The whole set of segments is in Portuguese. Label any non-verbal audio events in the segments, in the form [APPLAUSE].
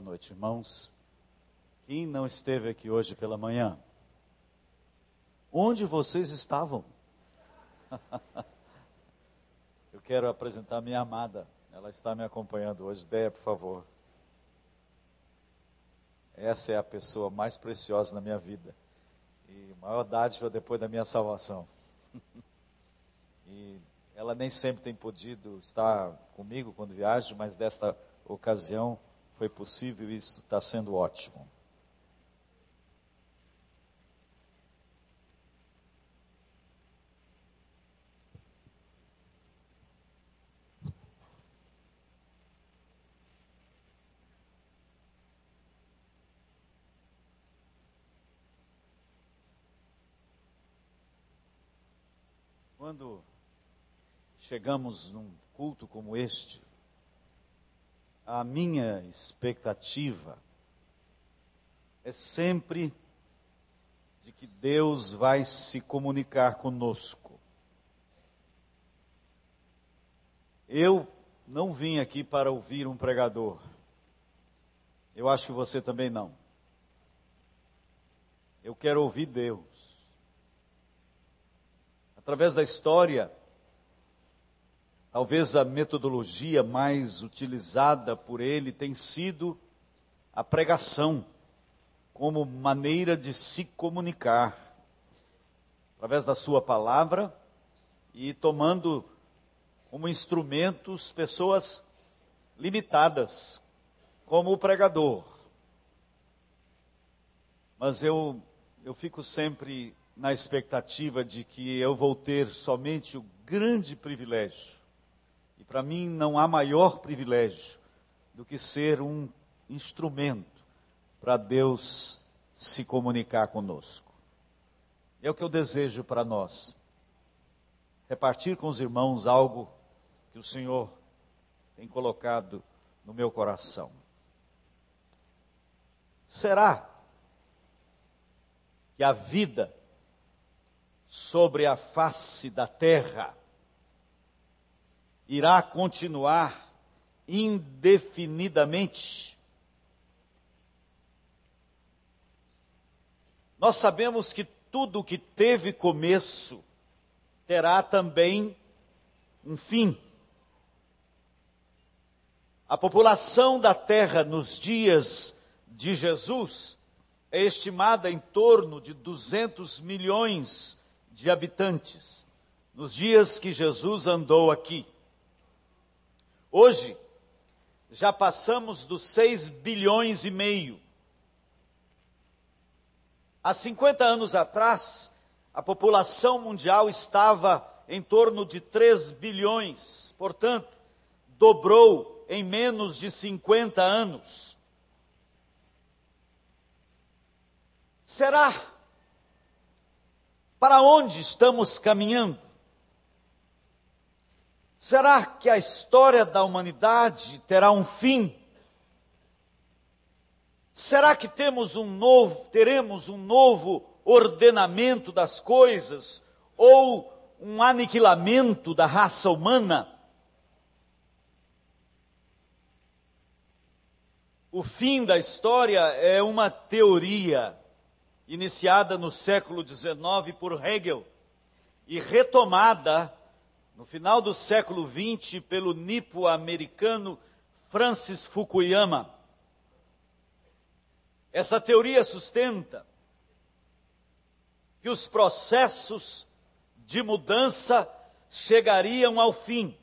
Boa noite, irmãos. Quem não esteve aqui hoje pela manhã? Onde vocês estavam? [LAUGHS] Eu quero apresentar minha amada. Ela está me acompanhando hoje. Deia, por favor. Essa é a pessoa mais preciosa na minha vida. E maior dádiva depois da minha salvação. [LAUGHS] e ela nem sempre tem podido estar comigo quando viajo, mas desta ocasião foi possível e isso está sendo ótimo. Quando chegamos num culto como este, a minha expectativa é sempre de que Deus vai se comunicar conosco. Eu não vim aqui para ouvir um pregador. Eu acho que você também não. Eu quero ouvir Deus. Através da história, Talvez a metodologia mais utilizada por ele tem sido a pregação, como maneira de se comunicar, através da sua palavra e tomando como instrumentos pessoas limitadas, como o pregador. Mas eu, eu fico sempre na expectativa de que eu vou ter somente o grande privilégio para mim não há maior privilégio do que ser um instrumento para Deus se comunicar conosco. É o que eu desejo para nós. Repartir com os irmãos algo que o Senhor tem colocado no meu coração. Será que a vida sobre a face da terra irá continuar indefinidamente. Nós sabemos que tudo que teve começo terá também um fim. A população da terra nos dias de Jesus é estimada em torno de 200 milhões de habitantes, nos dias que Jesus andou aqui. Hoje, já passamos dos 6 bilhões e meio. Há 50 anos atrás, a população mundial estava em torno de 3 bilhões, portanto, dobrou em menos de 50 anos. Será? Para onde estamos caminhando? Será que a história da humanidade terá um fim? Será que temos um novo, teremos um novo ordenamento das coisas ou um aniquilamento da raça humana? O fim da história é uma teoria iniciada no século XIX por Hegel e retomada no final do século XX, pelo nipo-americano Francis Fukuyama. Essa teoria sustenta que os processos de mudança chegariam ao fim.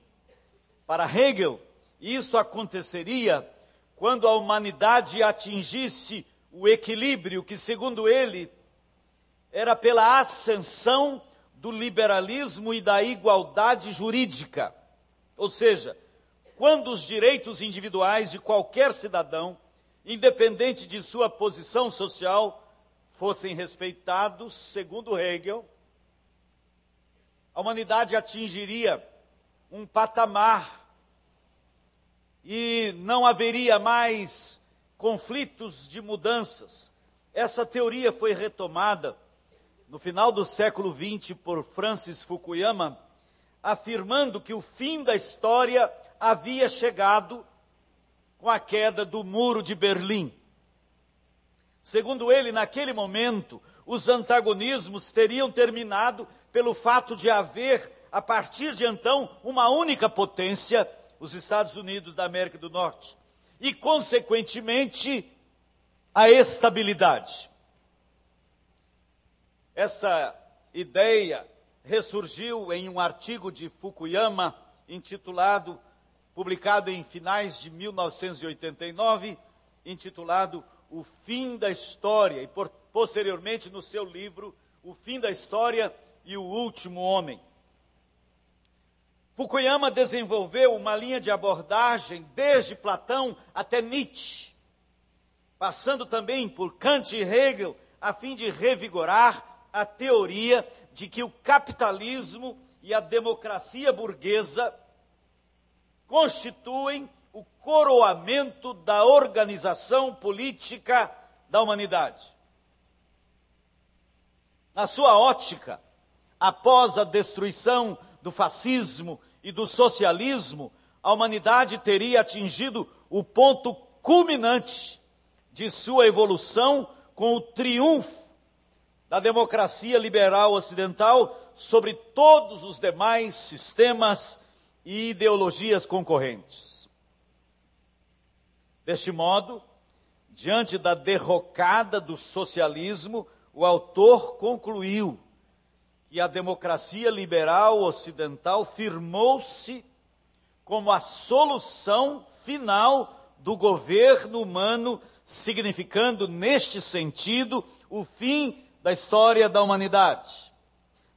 Para Hegel, isso aconteceria quando a humanidade atingisse o equilíbrio que, segundo ele, era pela ascensão do liberalismo e da igualdade jurídica. Ou seja, quando os direitos individuais de qualquer cidadão, independente de sua posição social, fossem respeitados, segundo Hegel, a humanidade atingiria um patamar e não haveria mais conflitos de mudanças. Essa teoria foi retomada no final do século XX por Francis Fukuyama, afirmando que o fim da história havia chegado com a queda do Muro de Berlim. Segundo ele, naquele momento, os antagonismos teriam terminado pelo fato de haver, a partir de então, uma única potência, os Estados Unidos da América do Norte, e, consequentemente, a estabilidade. Essa ideia ressurgiu em um artigo de Fukuyama intitulado, publicado em finais de 1989, intitulado O Fim da História, e por, posteriormente no seu livro O Fim da História e o Último Homem. Fukuyama desenvolveu uma linha de abordagem desde Platão até Nietzsche, passando também por Kant e Hegel, a fim de revigorar a teoria de que o capitalismo e a democracia burguesa constituem o coroamento da organização política da humanidade. Na sua ótica, após a destruição do fascismo e do socialismo, a humanidade teria atingido o ponto culminante de sua evolução com o triunfo da democracia liberal ocidental sobre todos os demais sistemas e ideologias concorrentes. Deste modo, diante da derrocada do socialismo, o autor concluiu que a democracia liberal ocidental firmou-se como a solução final do governo humano, significando, neste sentido, o fim da história da humanidade.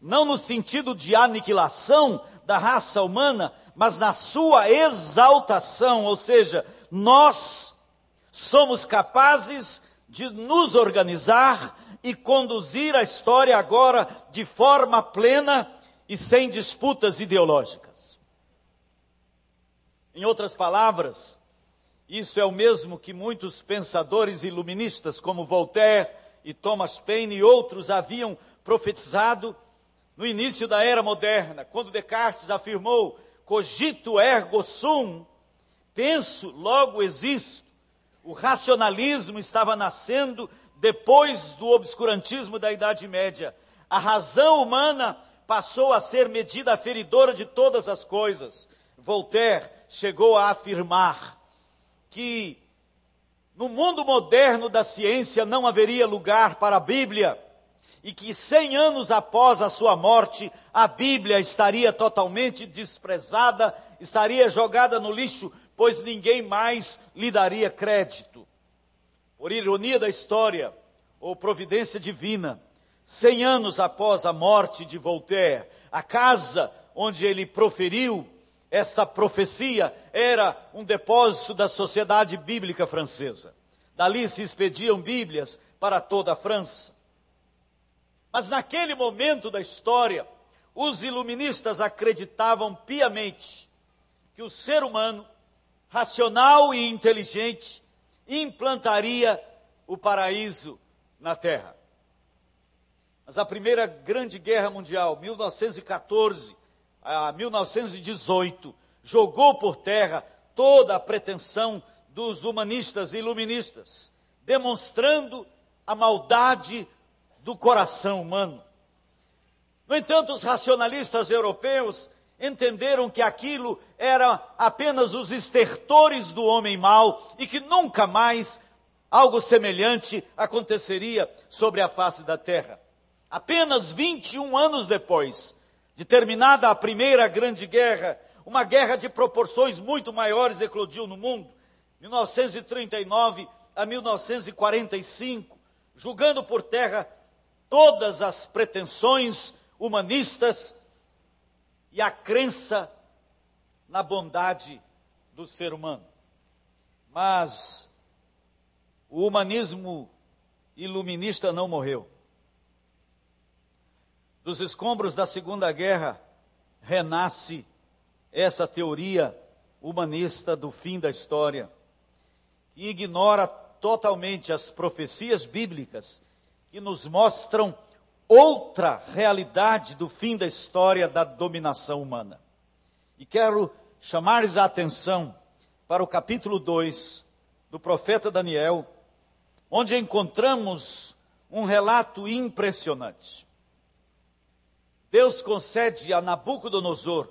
Não no sentido de aniquilação da raça humana, mas na sua exaltação, ou seja, nós somos capazes de nos organizar e conduzir a história agora de forma plena e sem disputas ideológicas. Em outras palavras, isto é o mesmo que muitos pensadores iluministas, como Voltaire, e Thomas Paine e outros haviam profetizado no início da era moderna, quando Descartes afirmou cogito ergo sum, penso, logo existo. O racionalismo estava nascendo depois do obscurantismo da Idade Média. A razão humana passou a ser medida aferidora de todas as coisas. Voltaire chegou a afirmar que no mundo moderno da ciência não haveria lugar para a Bíblia e que cem anos após a sua morte, a Bíblia estaria totalmente desprezada, estaria jogada no lixo, pois ninguém mais lhe daria crédito. Por ironia da história, ou providência divina, cem anos após a morte de Voltaire, a casa onde ele proferiu esta profecia era um depósito da Sociedade Bíblica Francesa. Dali se expediam Bíblias para toda a França. Mas naquele momento da história, os iluministas acreditavam piamente que o ser humano, racional e inteligente, implantaria o paraíso na terra. Mas a primeira grande guerra mundial, 1914, a 1918, jogou por terra toda a pretensão dos humanistas e iluministas, demonstrando a maldade do coração humano. No entanto, os racionalistas europeus entenderam que aquilo era apenas os estertores do homem mau e que nunca mais algo semelhante aconteceria sobre a face da terra. Apenas 21 anos depois, de terminada a primeira grande guerra, uma guerra de proporções muito maiores eclodiu no mundo, 1939 a 1945, julgando por terra todas as pretensões humanistas e a crença na bondade do ser humano. Mas o humanismo iluminista não morreu dos escombros da Segunda Guerra, renasce essa teoria humanista do fim da história, que ignora totalmente as profecias bíblicas que nos mostram outra realidade do fim da história da dominação humana. E quero chamar-lhes a atenção para o capítulo 2 do profeta Daniel, onde encontramos um relato impressionante. Deus concede a Nabucodonosor,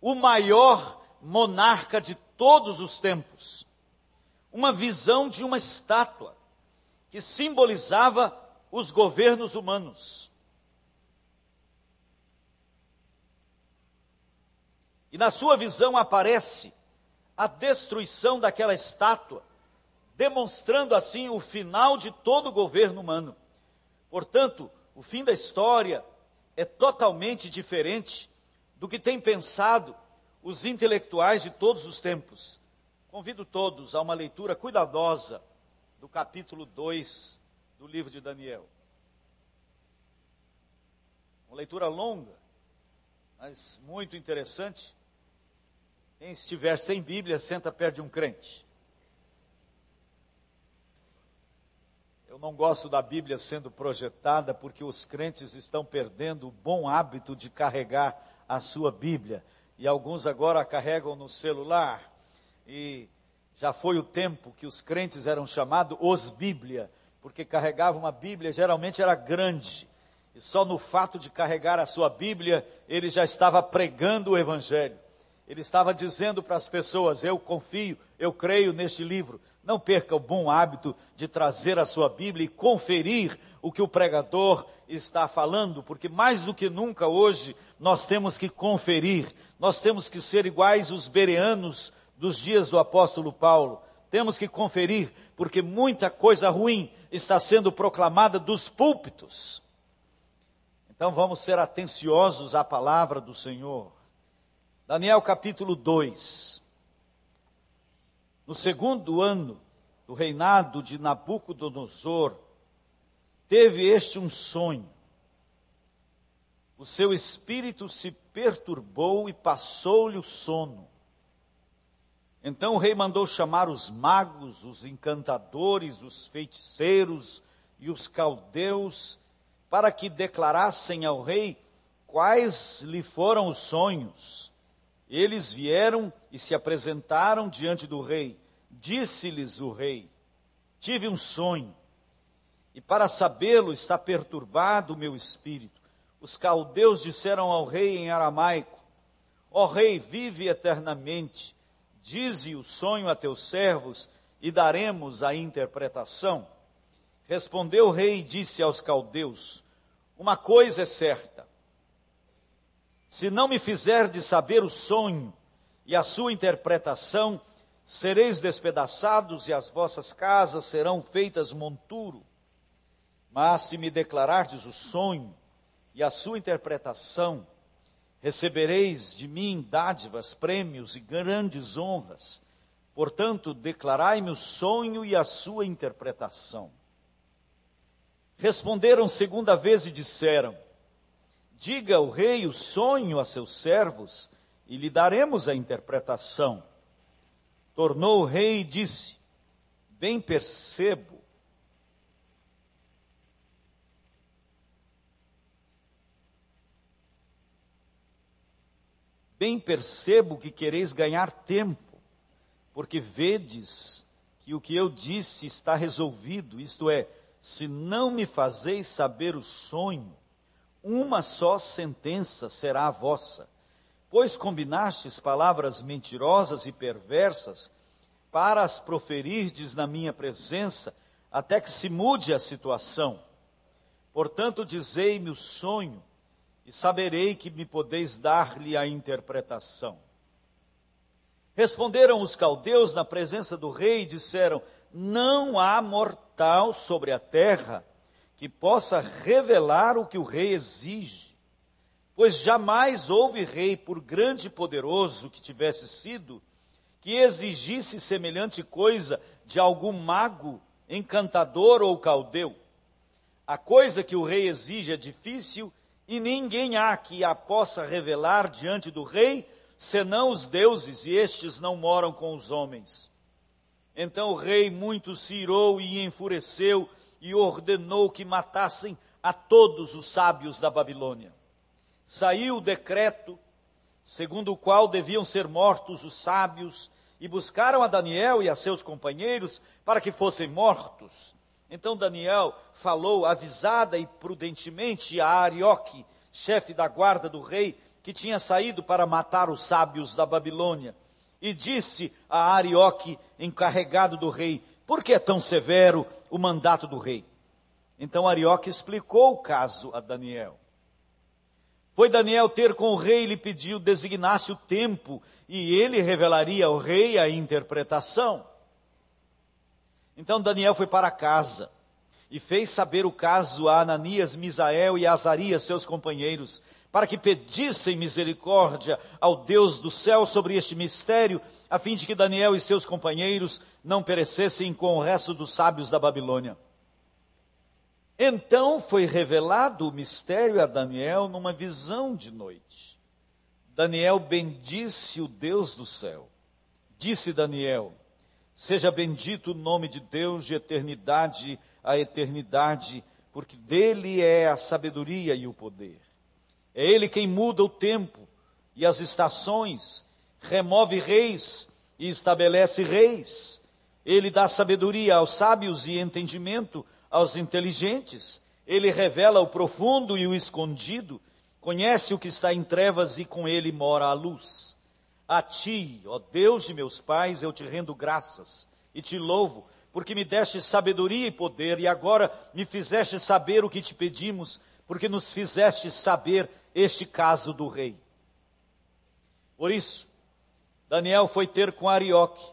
o maior monarca de todos os tempos, uma visão de uma estátua que simbolizava os governos humanos. E na sua visão aparece a destruição daquela estátua, demonstrando assim o final de todo o governo humano. Portanto, o fim da história é totalmente diferente do que têm pensado os intelectuais de todos os tempos. Convido todos a uma leitura cuidadosa do capítulo 2 do livro de Daniel. Uma leitura longa, mas muito interessante. Quem estiver sem Bíblia, senta perto de um crente. Eu não gosto da Bíblia sendo projetada porque os crentes estão perdendo o bom hábito de carregar a sua Bíblia. E alguns agora a carregam no celular. E já foi o tempo que os crentes eram chamados os Bíblia, porque carregavam uma Bíblia, geralmente era grande. E só no fato de carregar a sua Bíblia, ele já estava pregando o Evangelho. Ele estava dizendo para as pessoas: Eu confio, eu creio neste livro. Não perca o bom hábito de trazer a sua Bíblia e conferir o que o pregador está falando, porque mais do que nunca hoje nós temos que conferir, nós temos que ser iguais os bereanos dos dias do apóstolo Paulo. Temos que conferir, porque muita coisa ruim está sendo proclamada dos púlpitos. Então vamos ser atenciosos à palavra do Senhor. Daniel capítulo 2. No segundo ano do reinado de Nabucodonosor, teve este um sonho. O seu espírito se perturbou e passou-lhe o sono. Então o rei mandou chamar os magos, os encantadores, os feiticeiros e os caldeus, para que declarassem ao rei quais lhe foram os sonhos. Eles vieram e se apresentaram diante do rei. Disse-lhes o rei: Tive um sonho, e para sabê-lo está perturbado o meu espírito. Os caldeus disseram ao rei em aramaico: Ó rei, vive eternamente. Dize o sonho a teus servos e daremos a interpretação. Respondeu o rei e disse aos caldeus: Uma coisa é certa se não me fizerdes saber o sonho e a sua interpretação, sereis despedaçados e as vossas casas serão feitas monturo. Mas se me declarardes o sonho e a sua interpretação, recebereis de mim dádivas, prêmios e grandes honras. Portanto, declarai-me o sonho e a sua interpretação. Responderam segunda vez e disseram: Diga o rei o sonho a seus servos e lhe daremos a interpretação. Tornou o rei e disse: Bem percebo. Bem percebo que quereis ganhar tempo, porque vedes que o que eu disse está resolvido, isto é, se não me fazeis saber o sonho, uma só sentença será a vossa. Pois combinastes palavras mentirosas e perversas para as proferirdes na minha presença, até que se mude a situação. Portanto, dizei-me o sonho, e saberei que me podeis dar-lhe a interpretação. Responderam os caldeus na presença do rei e disseram: Não há mortal sobre a terra que possa revelar o que o rei exige. Pois jamais houve rei, por grande e poderoso que tivesse sido, que exigisse semelhante coisa de algum mago, encantador ou caldeu. A coisa que o rei exige é difícil e ninguém há que a possa revelar diante do rei, senão os deuses, e estes não moram com os homens. Então o rei muito se irou e enfureceu e ordenou que matassem a todos os sábios da Babilônia. Saiu o decreto segundo o qual deviam ser mortos os sábios e buscaram a Daniel e a seus companheiros para que fossem mortos. Então Daniel falou avisada e prudentemente a Arioque, chefe da guarda do rei, que tinha saído para matar os sábios da Babilônia. E disse a Arioque, encarregado do rei, por que é tão severo o mandato do rei? Então Arioque explicou o caso a Daniel. Foi Daniel ter com o rei e lhe pediu designasse o tempo e ele revelaria ao rei a interpretação. Então Daniel foi para casa e fez saber o caso a Ananias, Misael e Azarias, seus companheiros, para que pedissem misericórdia ao Deus do céu sobre este mistério, a fim de que Daniel e seus companheiros não perecessem com o resto dos sábios da Babilônia. Então foi revelado o mistério a Daniel numa visão de noite. Daniel bendisse o Deus do céu. Disse Daniel: Seja bendito o nome de Deus de eternidade a eternidade, porque dele é a sabedoria e o poder. É ele quem muda o tempo e as estações, remove reis e estabelece reis. Ele dá sabedoria aos sábios e entendimento aos inteligentes. Ele revela o profundo e o escondido, conhece o que está em trevas e com ele mora a luz. A ti, ó Deus de meus pais, eu te rendo graças e te louvo, porque me deste sabedoria e poder, e agora me fizeste saber o que te pedimos, porque nos fizeste saber este caso do rei. Por isso, Daniel foi ter com Arioque,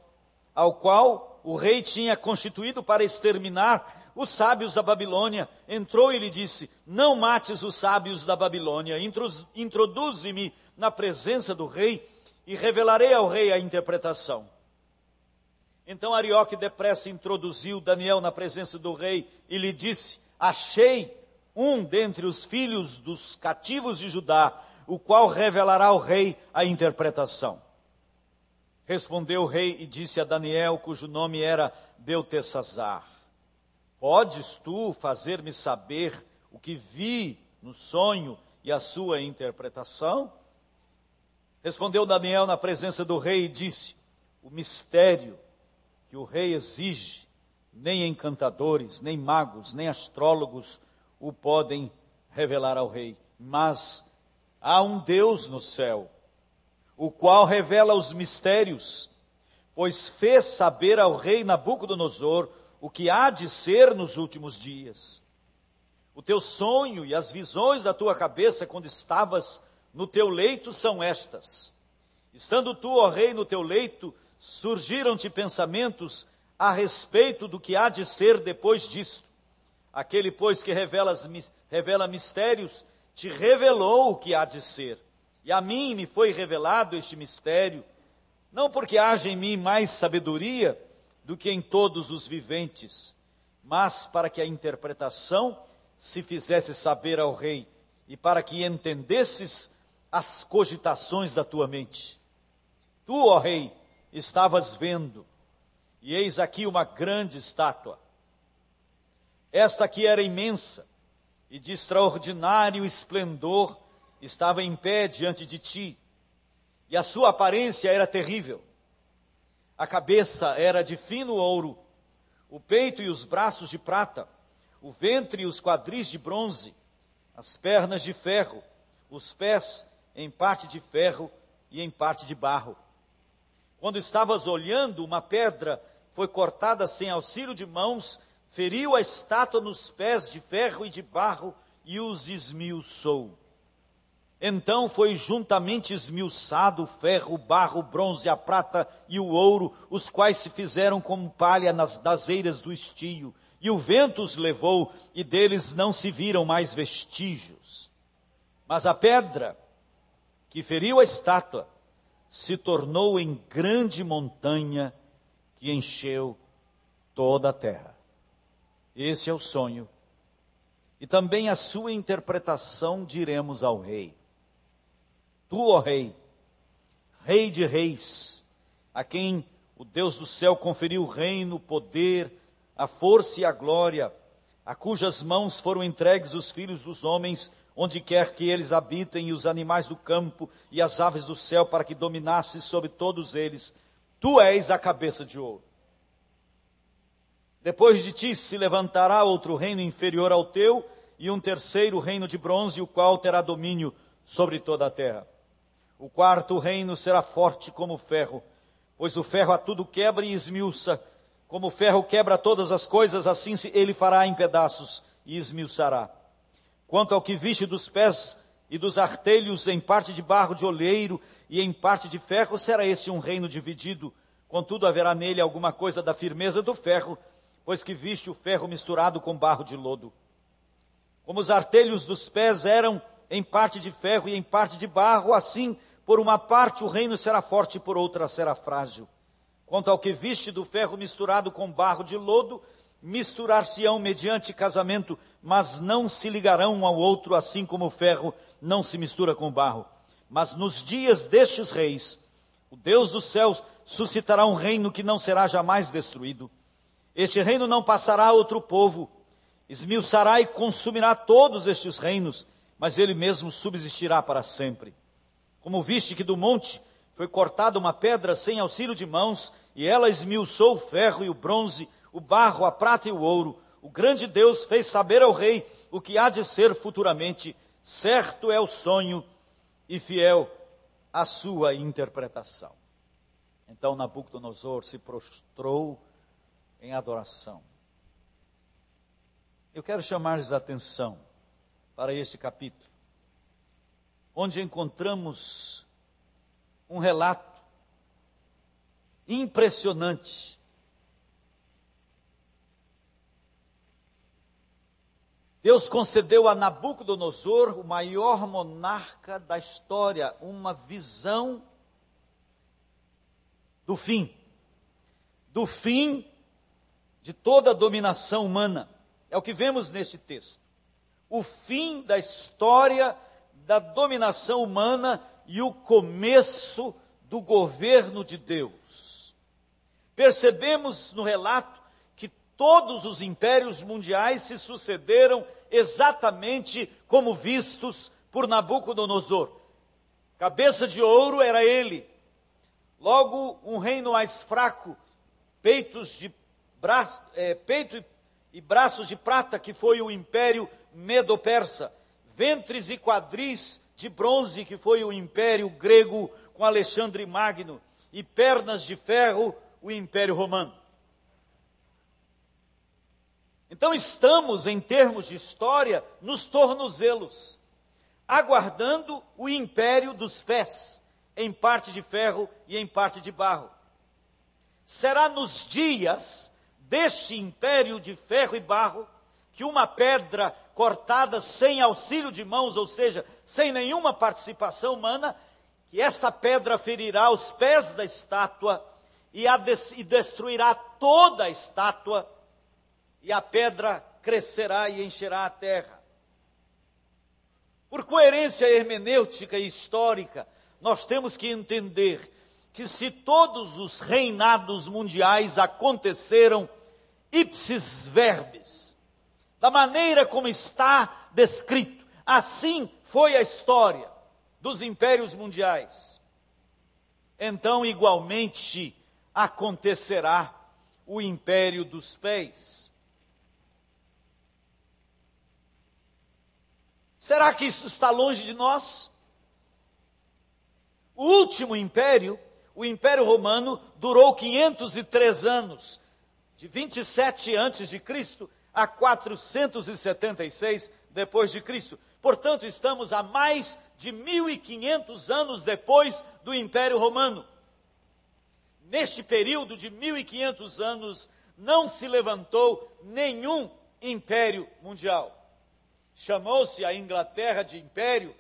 ao qual o rei tinha constituído para exterminar os sábios da Babilônia, entrou e lhe disse: Não mates os sábios da Babilônia, introduze-me na presença do rei e revelarei ao rei a interpretação. Então Arioque depressa introduziu Daniel na presença do rei e lhe disse: Achei um dentre os filhos dos cativos de Judá, o qual revelará ao rei a interpretação. Respondeu o rei e disse a Daniel, cujo nome era Beltesazar: Podes tu fazer-me saber o que vi no sonho e a sua interpretação? Respondeu Daniel na presença do rei e disse: O mistério que o rei exige, nem encantadores, nem magos, nem astrólogos o podem revelar ao rei, mas há um Deus no céu, o qual revela os mistérios, pois fez saber ao rei Nabucodonosor o que há de ser nos últimos dias. O teu sonho e as visões da tua cabeça quando estavas no teu leito são estas. Estando tu, ó rei, no teu leito, surgiram-te pensamentos a respeito do que há de ser depois disto. Aquele, pois, que revela, revela mistérios, te revelou o que há de ser. E a mim me foi revelado este mistério, não porque haja em mim mais sabedoria, do que em todos os viventes, mas para que a interpretação se fizesse saber ao rei e para que entendesses as cogitações da tua mente. Tu, ó rei, estavas vendo, e eis aqui uma grande estátua. Esta aqui era imensa e de extraordinário esplendor estava em pé diante de ti, e a sua aparência era terrível a cabeça era de fino ouro, o peito e os braços de prata, o ventre e os quadris de bronze, as pernas de ferro, os pés em parte de ferro e em parte de barro. Quando estavas olhando, uma pedra foi cortada sem auxílio de mãos, feriu a estátua nos pés de ferro e de barro e os esmiuçou. Então foi juntamente esmiuçado o ferro, o barro, o bronze, a prata e o ouro, os quais se fizeram como palha nas, das eiras do estio. E o vento os levou, e deles não se viram mais vestígios. Mas a pedra que feriu a estátua se tornou em grande montanha que encheu toda a terra. Esse é o sonho. E também a sua interpretação diremos ao rei. Tu, ó Rei, Rei de Reis, a quem o Deus do céu conferiu o reino, o poder, a força e a glória, a cujas mãos foram entregues os filhos dos homens, onde quer que eles habitem, e os animais do campo e as aves do céu, para que dominasse sobre todos eles. Tu és a cabeça de ouro. Depois de ti se levantará outro reino inferior ao teu, e um terceiro reino de bronze, o qual terá domínio sobre toda a terra. O quarto reino será forte como ferro, pois o ferro a tudo quebra e esmiuça. Como o ferro quebra todas as coisas, assim ele fará em pedaços e esmiuçará. Quanto ao que viste dos pés e dos artelhos em parte de barro de oleiro e em parte de ferro, será esse um reino dividido. Contudo, haverá nele alguma coisa da firmeza do ferro, pois que viste o ferro misturado com barro de lodo. Como os artelhos dos pés eram em parte de ferro e em parte de barro, assim, por uma parte o reino será forte, por outra será frágil. Quanto ao que viste do ferro misturado com barro de lodo, misturar-se-ão mediante casamento, mas não se ligarão um ao outro, assim como o ferro não se mistura com o barro. Mas nos dias destes reis, o Deus dos céus suscitará um reino que não será jamais destruído. Este reino não passará a outro povo, esmiuçará e consumirá todos estes reinos, mas ele mesmo subsistirá para sempre. Como viste que do monte foi cortada uma pedra sem auxílio de mãos, e ela esmiuçou o ferro e o bronze, o barro, a prata e o ouro, o grande Deus fez saber ao rei o que há de ser futuramente. Certo é o sonho e fiel a sua interpretação. Então Nabucodonosor se prostrou em adoração. Eu quero chamar-lhes a atenção para este capítulo, onde encontramos um relato impressionante Deus concedeu a Nabucodonosor, o maior monarca da história, uma visão do fim. Do fim de toda a dominação humana. É o que vemos neste texto. O fim da história da dominação humana e o começo do governo de Deus. Percebemos no relato todos os impérios mundiais se sucederam exatamente como vistos por Nabucodonosor. Cabeça de ouro era ele. Logo, um reino mais fraco, peitos de braço, é, peito e, e braços de prata, que foi o império medo-persa. Ventres e quadris de bronze, que foi o império grego com Alexandre Magno. E pernas de ferro, o império romano. Então estamos, em termos de história, nos tornozelos, aguardando o império dos pés, em parte de ferro e em parte de barro. Será nos dias deste império de ferro e barro que uma pedra cortada sem auxílio de mãos, ou seja, sem nenhuma participação humana, que esta pedra ferirá os pés da estátua e, e destruirá toda a estátua e a pedra crescerá e encherá a terra. Por coerência hermenêutica e histórica, nós temos que entender que se todos os reinados mundiais aconteceram ipsis verbis, da maneira como está descrito, assim foi a história dos impérios mundiais. Então, igualmente, acontecerá o império dos pés. Será que isso está longe de nós? O último império, o Império Romano, durou 503 anos, de 27 antes de Cristo a 476 depois de Cristo. Portanto, estamos a mais de 1500 anos depois do Império Romano. Neste período de 1500 anos, não se levantou nenhum império mundial. Chamou-se a Inglaterra de império,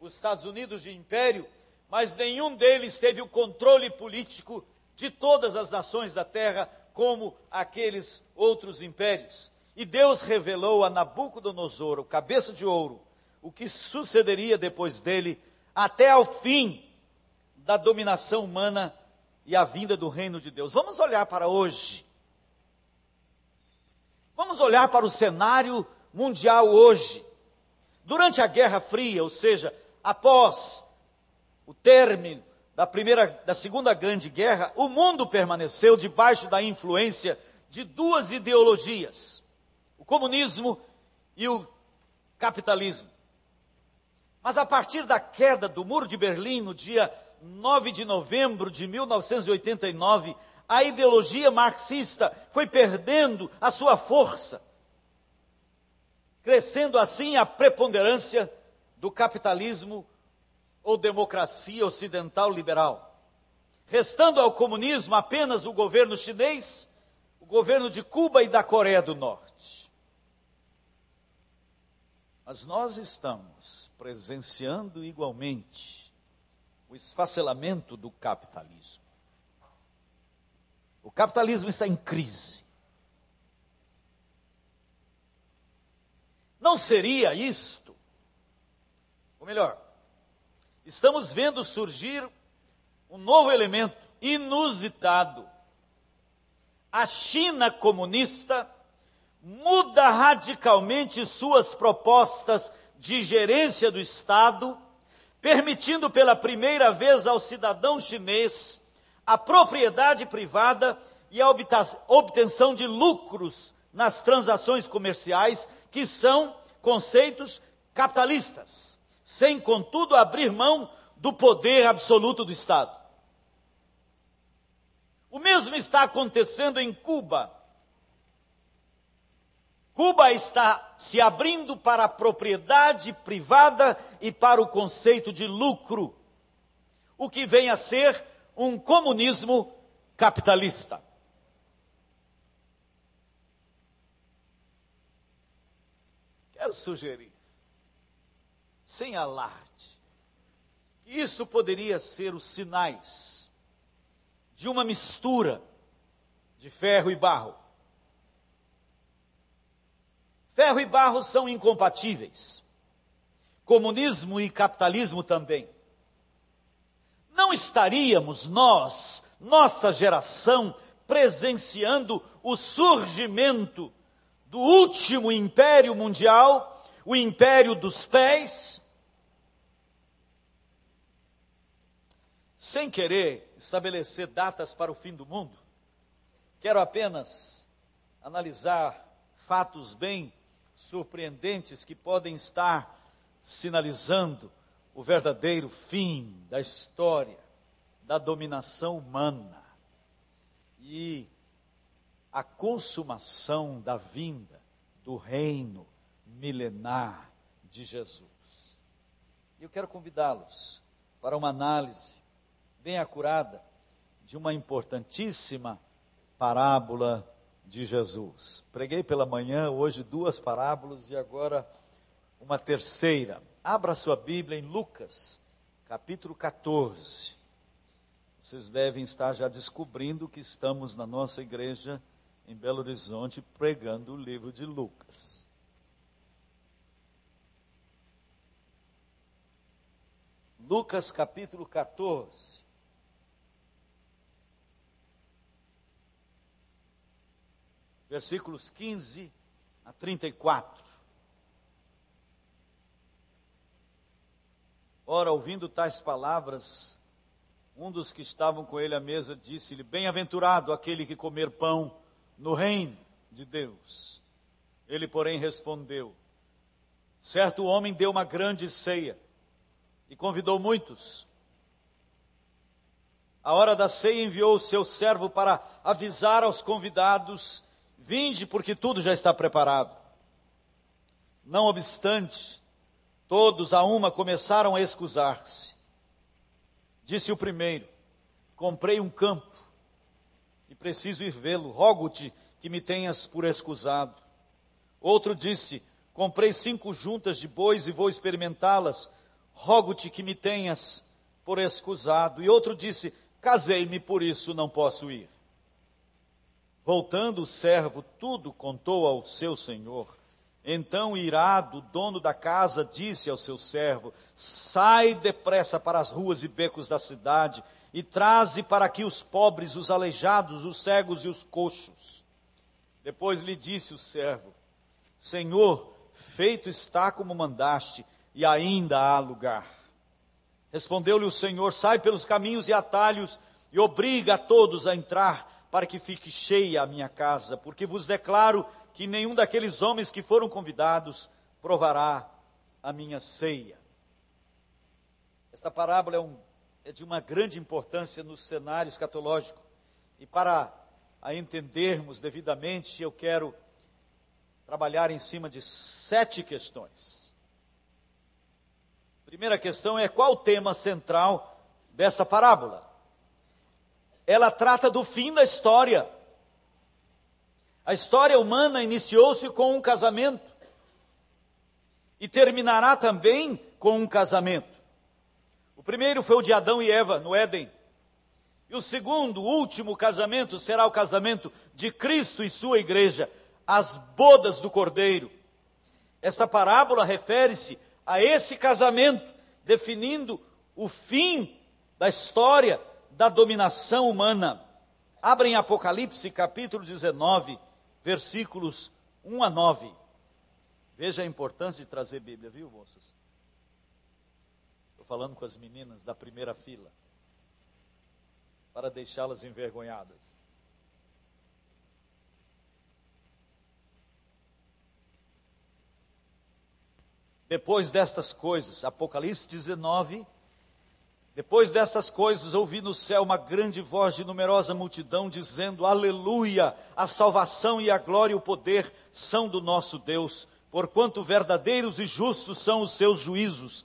os Estados Unidos de império, mas nenhum deles teve o controle político de todas as nações da terra, como aqueles outros impérios. E Deus revelou a Nabucodonosor, o cabeça de ouro, o que sucederia depois dele, até ao fim da dominação humana e a vinda do reino de Deus. Vamos olhar para hoje. Vamos olhar para o cenário mundial hoje. Durante a Guerra Fria, ou seja, após o término da primeira, da segunda grande guerra, o mundo permaneceu debaixo da influência de duas ideologias: o comunismo e o capitalismo. Mas a partir da queda do Muro de Berlim, no dia 9 de novembro de 1989, a ideologia marxista foi perdendo a sua força, crescendo assim a preponderância do capitalismo ou democracia ocidental liberal, restando ao comunismo apenas o governo chinês, o governo de Cuba e da Coreia do Norte. Mas nós estamos presenciando igualmente o esfacelamento do capitalismo. O capitalismo está em crise. Não seria isto, ou melhor, estamos vendo surgir um novo elemento inusitado. A China comunista muda radicalmente suas propostas de gerência do Estado, permitindo pela primeira vez ao cidadão chinês a propriedade privada e a obtenção de lucros nas transações comerciais, que são conceitos capitalistas sem contudo abrir mão do poder absoluto do Estado. O mesmo está acontecendo em Cuba. Cuba está se abrindo para a propriedade privada e para o conceito de lucro, o que vem a ser um comunismo capitalista. Quero sugerir sem alarde. Isso poderia ser os sinais de uma mistura de ferro e barro. Ferro e barro são incompatíveis. Comunismo e capitalismo também. Não estaríamos nós, nossa geração, presenciando o surgimento do último império mundial, o império dos pés, sem querer estabelecer datas para o fim do mundo, quero apenas analisar fatos bem surpreendentes que podem estar sinalizando o verdadeiro fim da história da dominação humana e a consumação da vinda do reino milenar de Jesus. E eu quero convidá-los para uma análise bem acurada de uma importantíssima parábola de Jesus. Preguei pela manhã, hoje duas parábolas e agora uma terceira. Abra sua Bíblia em Lucas, capítulo 14. Vocês devem estar já descobrindo que estamos na nossa igreja em Belo Horizonte pregando o livro de Lucas. Lucas capítulo 14. versículos 15 a 34. Ora, ouvindo tais palavras, um dos que estavam com ele à mesa disse-lhe: Bem-aventurado aquele que comer pão no reino de Deus. Ele, porém, respondeu: Certo homem deu uma grande ceia e convidou muitos. A hora da ceia enviou o seu servo para avisar aos convidados Vinde, porque tudo já está preparado. Não obstante, todos a uma começaram a excusar-se. Disse o primeiro: Comprei um campo e preciso ir vê-lo. Rogo-te que me tenhas por excusado. Outro disse: Comprei cinco juntas de bois e vou experimentá-las. Rogo-te que me tenhas por excusado. E outro disse: Casei-me, por isso não posso ir. Voltando o servo, tudo contou ao seu senhor. Então, irado, o dono da casa disse ao seu servo: Sai depressa para as ruas e becos da cidade e traze para aqui os pobres, os aleijados, os cegos e os coxos. Depois lhe disse o servo: Senhor, feito está como mandaste, e ainda há lugar. Respondeu-lhe o Senhor: Sai pelos caminhos e atalhos e obriga a todos a entrar, para que fique cheia a minha casa, porque vos declaro que nenhum daqueles homens que foram convidados provará a minha ceia. Esta parábola é, um, é de uma grande importância no cenário escatológico. E para a entendermos devidamente, eu quero trabalhar em cima de sete questões. Primeira questão é qual o tema central dessa parábola? Ela trata do fim da história. A história humana iniciou-se com um casamento e terminará também com um casamento. O primeiro foi o de Adão e Eva no Éden. E o segundo, último casamento será o casamento de Cristo e sua igreja, as bodas do Cordeiro. Esta parábola refere-se a esse casamento, definindo o fim da história da dominação humana. Abrem Apocalipse capítulo 19, versículos 1 a 9. Veja a importância de trazer Bíblia, viu, moças? Estou falando com as meninas da primeira fila, para deixá-las envergonhadas. Depois destas coisas, Apocalipse 19, depois destas coisas, ouvi no céu uma grande voz de numerosa multidão dizendo: Aleluia! A salvação e a glória e o poder são do nosso Deus porquanto verdadeiros e justos são os seus juízos,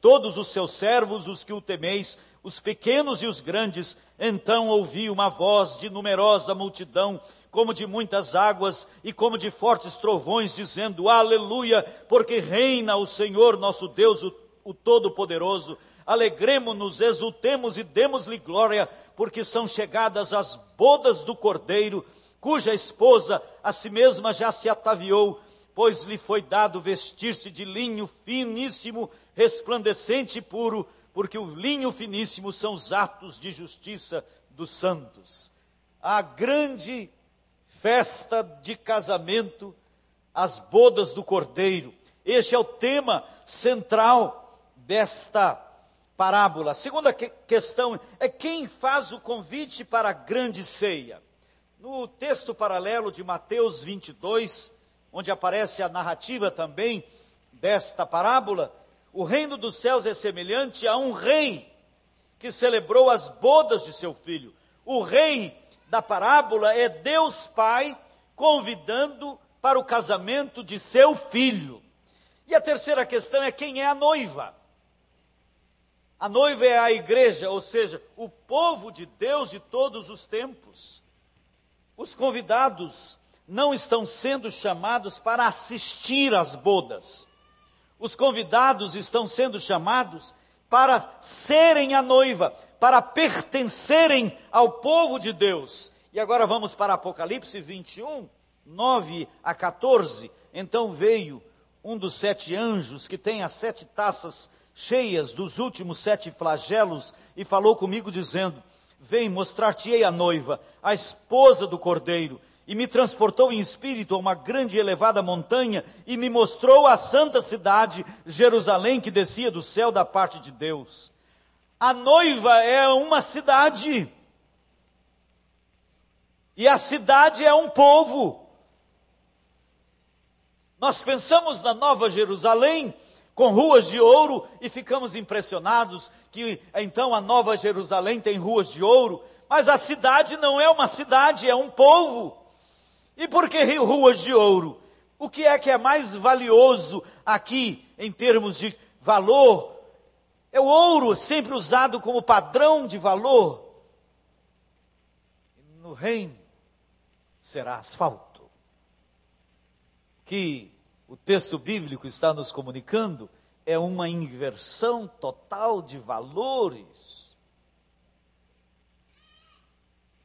todos os seus servos, os que o temeis, os pequenos e os grandes. Então ouvi uma voz de numerosa multidão, como de muitas águas e como de fortes trovões, dizendo: Aleluia, porque reina o Senhor nosso Deus, o, o Todo-Poderoso alegremos-nos, exultemos e demos-lhe glória, porque são chegadas as bodas do Cordeiro, cuja esposa a si mesma já se ataviou, pois lhe foi dado vestir-se de linho finíssimo, resplandecente e puro, porque o linho finíssimo são os atos de justiça dos santos. A grande festa de casamento, as bodas do Cordeiro. Este é o tema central desta parábola. A segunda que questão é quem faz o convite para a grande ceia. No texto paralelo de Mateus 22, onde aparece a narrativa também desta parábola, o reino dos céus é semelhante a um rei que celebrou as bodas de seu filho. O rei da parábola é Deus Pai convidando para o casamento de seu filho. E a terceira questão é quem é a noiva. A noiva é a igreja, ou seja, o povo de Deus de todos os tempos. Os convidados não estão sendo chamados para assistir às bodas. Os convidados estão sendo chamados para serem a noiva, para pertencerem ao povo de Deus. E agora vamos para Apocalipse 21, 9 a 14. Então veio um dos sete anjos que tem as sete taças cheias dos últimos sete flagelos, e falou comigo, dizendo: Vem mostrar-te-ei a noiva, a esposa do cordeiro. E me transportou em espírito a uma grande e elevada montanha, e me mostrou a santa cidade, Jerusalém, que descia do céu da parte de Deus. A noiva é uma cidade, e a cidade é um povo. Nós pensamos na Nova Jerusalém com ruas de ouro e ficamos impressionados que então a Nova Jerusalém tem ruas de ouro, mas a cidade não é uma cidade, é um povo. E por que ruas de ouro? O que é que é mais valioso aqui em termos de valor? É o ouro sempre usado como padrão de valor. No reino será asfalto. Que o texto bíblico está nos comunicando é uma inversão total de valores.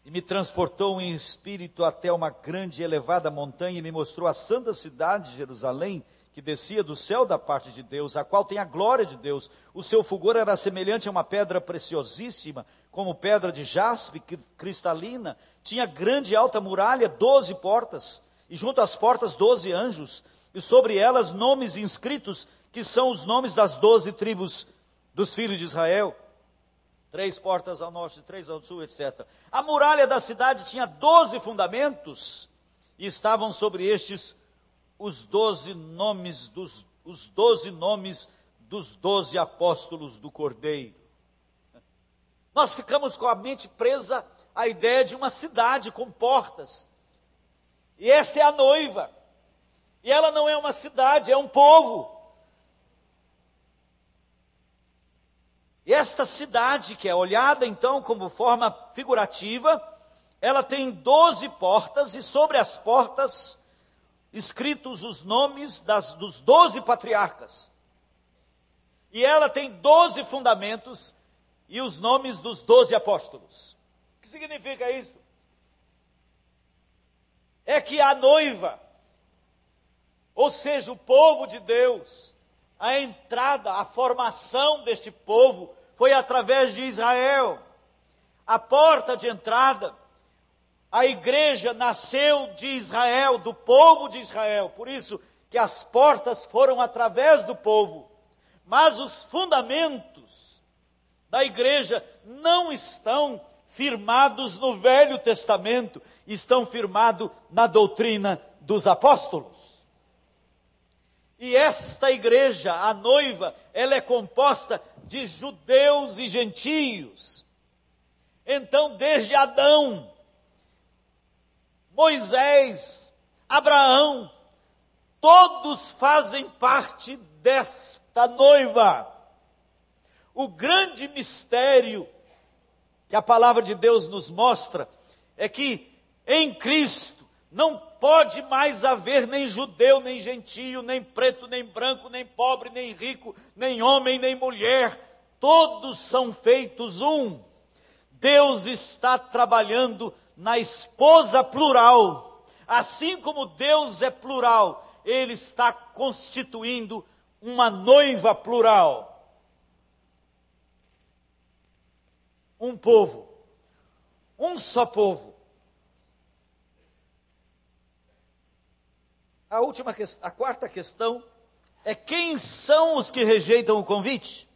E me transportou em espírito até uma grande e elevada montanha e me mostrou a santa cidade de Jerusalém, que descia do céu da parte de Deus, a qual tem a glória de Deus. O seu fulgor era semelhante a uma pedra preciosíssima, como pedra de jaspe cristalina. Tinha grande e alta muralha, doze portas, e junto às portas doze anjos, e sobre elas nomes inscritos, que são os nomes das doze tribos dos filhos de Israel. Três portas ao norte, três ao sul, etc. A muralha da cidade tinha doze fundamentos, e estavam sobre estes os doze nomes dos os doze nomes dos doze apóstolos do Cordeiro. Nós ficamos com a mente presa à ideia de uma cidade com portas. E esta é a noiva. E ela não é uma cidade, é um povo. Esta cidade, que é olhada então como forma figurativa, ela tem doze portas, e sobre as portas escritos os nomes das, dos doze patriarcas. E ela tem doze fundamentos e os nomes dos doze apóstolos. O que significa isso? É que a noiva, ou seja, o povo de Deus, a entrada, a formação deste povo foi através de Israel. A porta de entrada a igreja nasceu de Israel, do povo de Israel, por isso que as portas foram através do povo. Mas os fundamentos da igreja não estão firmados no Velho Testamento, estão firmados na doutrina dos apóstolos. E esta igreja, a noiva, ela é composta de judeus e gentios. Então, desde Adão, Moisés, Abraão, todos fazem parte desta noiva. O grande mistério que a palavra de Deus nos mostra é que em Cristo não pode mais haver nem judeu, nem gentio, nem preto, nem branco, nem pobre, nem rico, nem homem, nem mulher. Todos são feitos um. Deus está trabalhando na esposa plural. Assim como Deus é plural, Ele está constituindo uma noiva plural. Um povo, um só povo. A última, a quarta questão é quem são os que rejeitam o convite?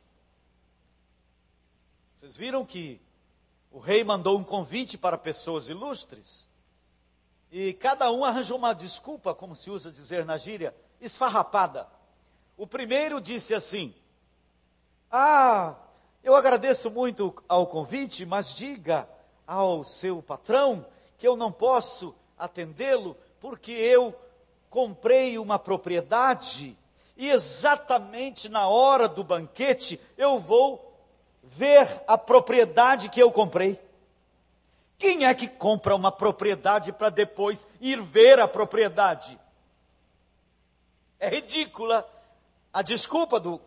Vocês viram que o rei mandou um convite para pessoas ilustres. E cada um arranjou uma desculpa, como se usa dizer na gíria, esfarrapada. O primeiro disse assim: Ah, eu agradeço muito ao convite, mas diga ao seu patrão que eu não posso atendê-lo porque eu comprei uma propriedade e exatamente na hora do banquete eu vou ver a propriedade que eu comprei. Quem é que compra uma propriedade para depois ir ver a propriedade? É ridícula a desculpa do,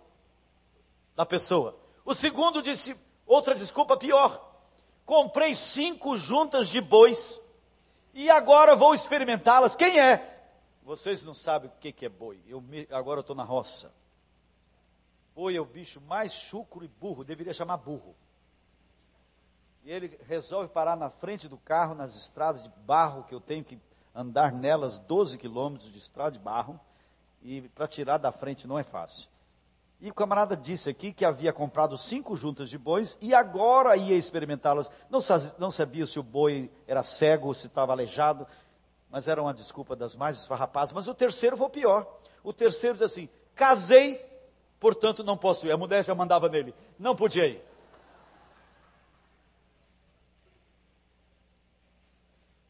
da pessoa. O segundo disse outra desculpa pior. Comprei cinco juntas de bois e agora vou experimentá-las. Quem é? Vocês não sabem o que é boi. Eu, agora eu estou na roça. Boi é o bicho mais chucro e burro, deveria chamar burro. E ele resolve parar na frente do carro, nas estradas de barro, que eu tenho que andar nelas 12 quilômetros de estrada de barro, e para tirar da frente não é fácil. E o camarada disse aqui que havia comprado cinco juntas de bois e agora ia experimentá-las. Não, não sabia se o boi era cego, se estava aleijado, mas era uma desculpa das mais esfarrapadas. Mas o terceiro foi pior. O terceiro diz assim: casei portanto não posso ir. A mulher já mandava nele, não podia ir.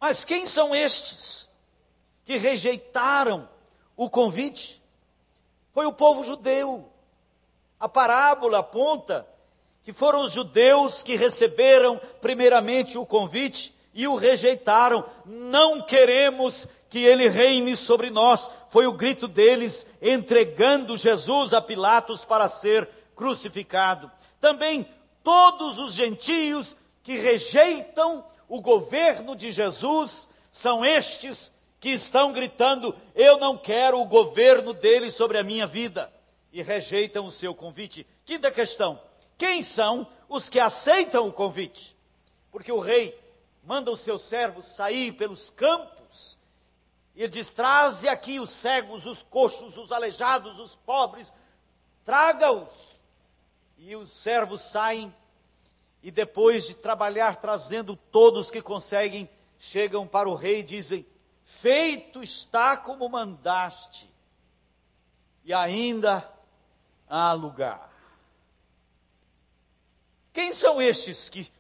Mas quem são estes que rejeitaram o convite? Foi o povo judeu. A parábola aponta que foram os judeus que receberam primeiramente o convite e o rejeitaram. Não queremos que ele reine sobre nós. Foi o grito deles entregando Jesus a Pilatos para ser crucificado. Também todos os gentios que rejeitam o governo de Jesus, são estes que estão gritando: Eu não quero o governo dele sobre a minha vida, e rejeitam o seu convite. Quinta questão: quem são os que aceitam o convite? Porque o rei manda os seus servos sair pelos campos e diz: Traze aqui os cegos, os coxos, os aleijados, os pobres, traga-os. E os servos saem e depois de trabalhar trazendo todos que conseguem, chegam para o rei e dizem: Feito está como mandaste, e ainda há lugar. Quem são estes que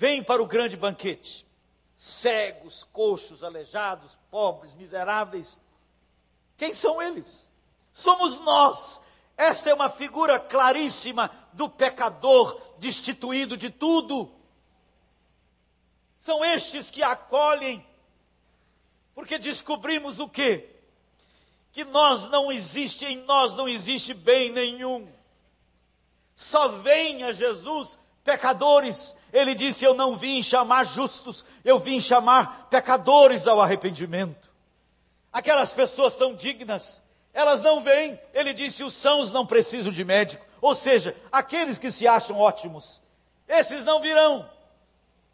vêm para o grande banquete? Cegos, coxos, aleijados, pobres, miseráveis. Quem são eles? Somos nós. Esta é uma figura claríssima do pecador destituído de tudo. São estes que acolhem, porque descobrimos o quê? Que nós não existe, em nós não existe bem nenhum. Só venha Jesus pecadores. Ele disse: Eu não vim chamar justos, eu vim chamar pecadores ao arrependimento. Aquelas pessoas tão dignas, elas não vêm. Ele disse: Os sãos não precisam de médico. Ou seja, aqueles que se acham ótimos, esses não virão.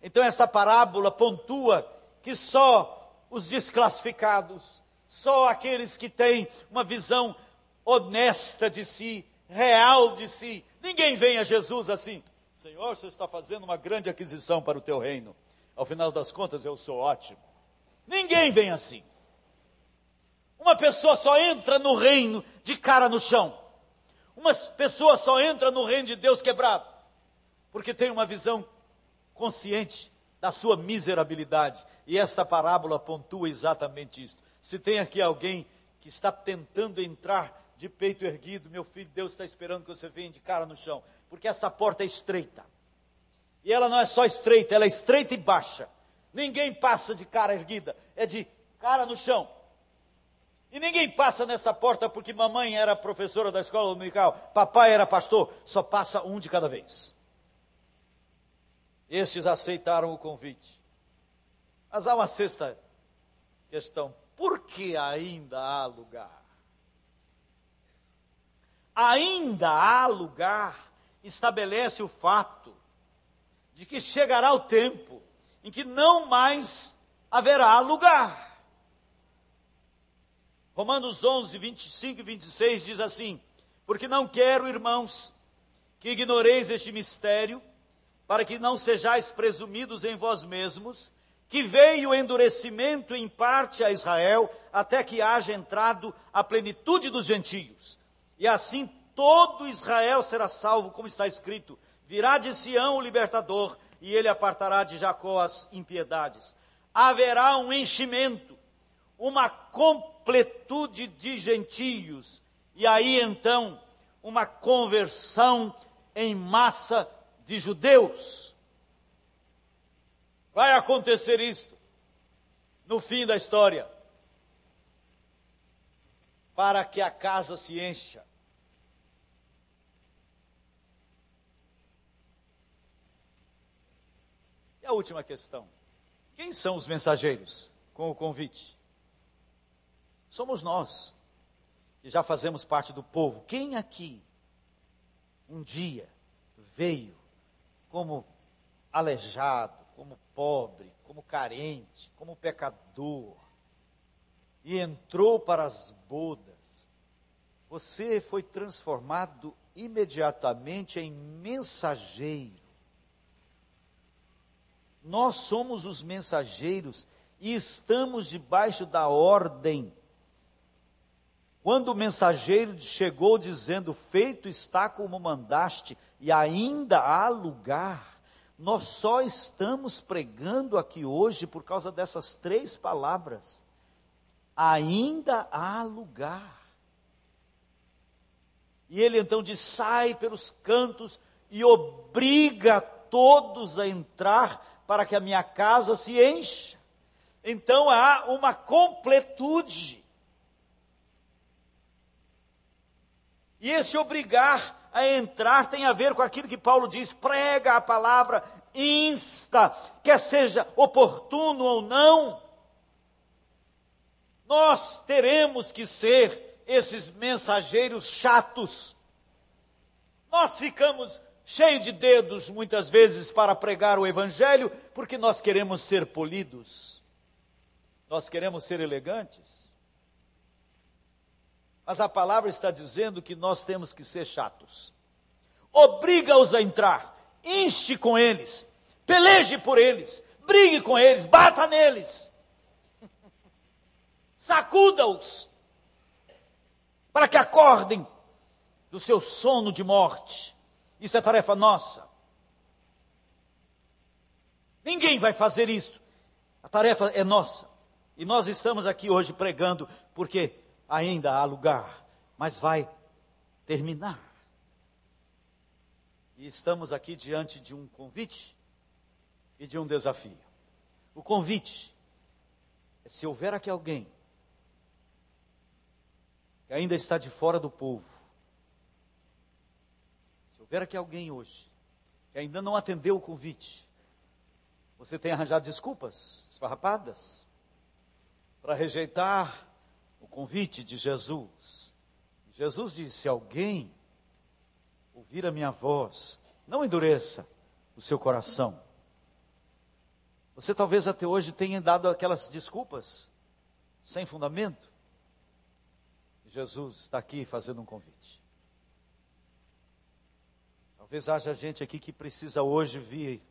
Então, essa parábola pontua que só os desclassificados, só aqueles que têm uma visão honesta de si, real de si, ninguém vem a Jesus assim. Senhor, você está fazendo uma grande aquisição para o teu reino. Ao final das contas, eu sou ótimo. Ninguém vem assim. Uma pessoa só entra no reino de cara no chão. Uma pessoa só entra no reino de Deus quebrado, porque tem uma visão consciente da sua miserabilidade. E esta parábola pontua exatamente isso. Se tem aqui alguém que está tentando entrar de peito erguido, meu filho, Deus está esperando que você venha de cara no chão, porque esta porta é estreita. E ela não é só estreita, ela é estreita e baixa. Ninguém passa de cara erguida, é de cara no chão. E ninguém passa nessa porta porque mamãe era professora da escola dominical, papai era pastor, só passa um de cada vez. Estes aceitaram o convite. Mas há uma sexta questão: por que ainda há lugar? Ainda há lugar, estabelece o fato de que chegará o tempo em que não mais haverá lugar. Romanos 11, 25 e 26 diz assim: Porque não quero, irmãos, que ignoreis este mistério, para que não sejais presumidos em vós mesmos, que veio o endurecimento em parte a Israel, até que haja entrado a plenitude dos gentios. E assim todo Israel será salvo, como está escrito: Virá de Sião o libertador, e ele apartará de Jacó as impiedades. Haverá um enchimento, uma completude de gentios, e aí então uma conversão em massa de judeus. Vai acontecer isto no fim da história, para que a casa se encha. E a última questão: quem são os mensageiros com o convite? Somos nós, que já fazemos parte do povo. Quem aqui um dia veio como aleijado, como pobre, como carente, como pecador, e entrou para as bodas, você foi transformado imediatamente em mensageiro. Nós somos os mensageiros e estamos debaixo da ordem. Quando o mensageiro chegou dizendo: Feito está como mandaste, e ainda há lugar. Nós só estamos pregando aqui hoje por causa dessas três palavras. Ainda há lugar. E ele então diz: sai pelos cantos e obriga todos a entrar para que a minha casa se encha. Então há uma completude. E esse obrigar a entrar tem a ver com aquilo que Paulo diz: prega a palavra, insta, quer seja oportuno ou não. Nós teremos que ser esses mensageiros chatos. Nós ficamos cheios de dedos muitas vezes para pregar o Evangelho, porque nós queremos ser polidos, nós queremos ser elegantes. Mas a palavra está dizendo que nós temos que ser chatos. Obriga-os a entrar, inste com eles, peleje por eles, brigue com eles, bata neles, [LAUGHS] sacuda-os, para que acordem do seu sono de morte. Isso é tarefa nossa. Ninguém vai fazer isso. A tarefa é nossa. E nós estamos aqui hoje pregando porque ainda há lugar, mas vai terminar. E estamos aqui diante de um convite e de um desafio. O convite é se houver aqui alguém que ainda está de fora do povo, houver aqui alguém hoje que ainda não atendeu o convite, você tem arranjado desculpas esfarrapadas para rejeitar o convite de Jesus. Jesus disse: Se alguém ouvir a minha voz, não endureça o seu coração. Você talvez até hoje tenha dado aquelas desculpas sem fundamento. Jesus está aqui fazendo um convite. Talvez haja gente aqui que precisa hoje vir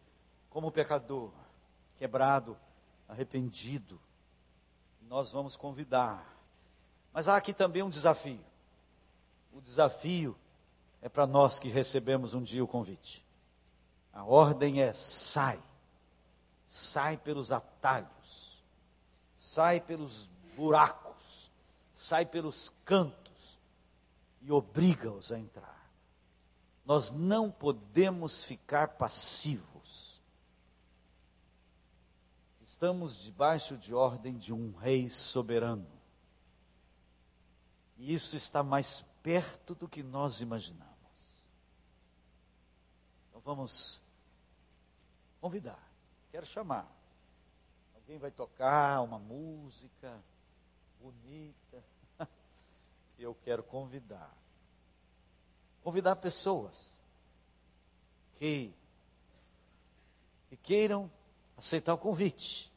como pecador, quebrado, arrependido. Nós vamos convidar mas há aqui também um desafio. O desafio é para nós que recebemos um dia o convite. A ordem é: sai. Sai pelos atalhos. Sai pelos buracos. Sai pelos cantos. E obriga-os a entrar. Nós não podemos ficar passivos. Estamos debaixo de ordem de um rei soberano. E isso está mais perto do que nós imaginamos. Então vamos convidar. Quero chamar. Alguém vai tocar uma música bonita. [LAUGHS] Eu quero convidar. Convidar pessoas que, que queiram aceitar o convite.